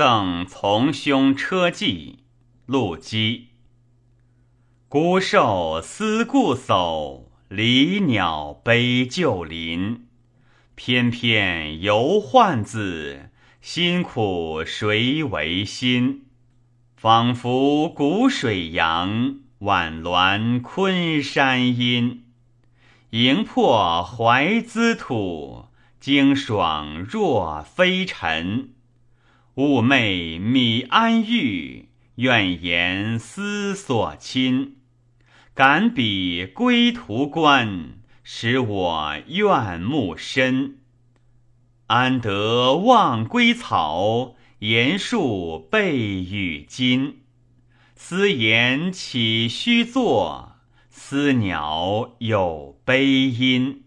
赠从兄车骑，陆机。孤兽思故叟，离鸟悲旧林。翩翩游宦子，辛苦谁为心？仿佛古水扬，晚鸾昆山阴。迎破怀兹土，惊爽若飞尘。寤寐米安寓，愿言思所亲。感彼归途关，使我怨慕深。安得忘归草，言树被雨巾。思言岂须作？思鸟有悲音。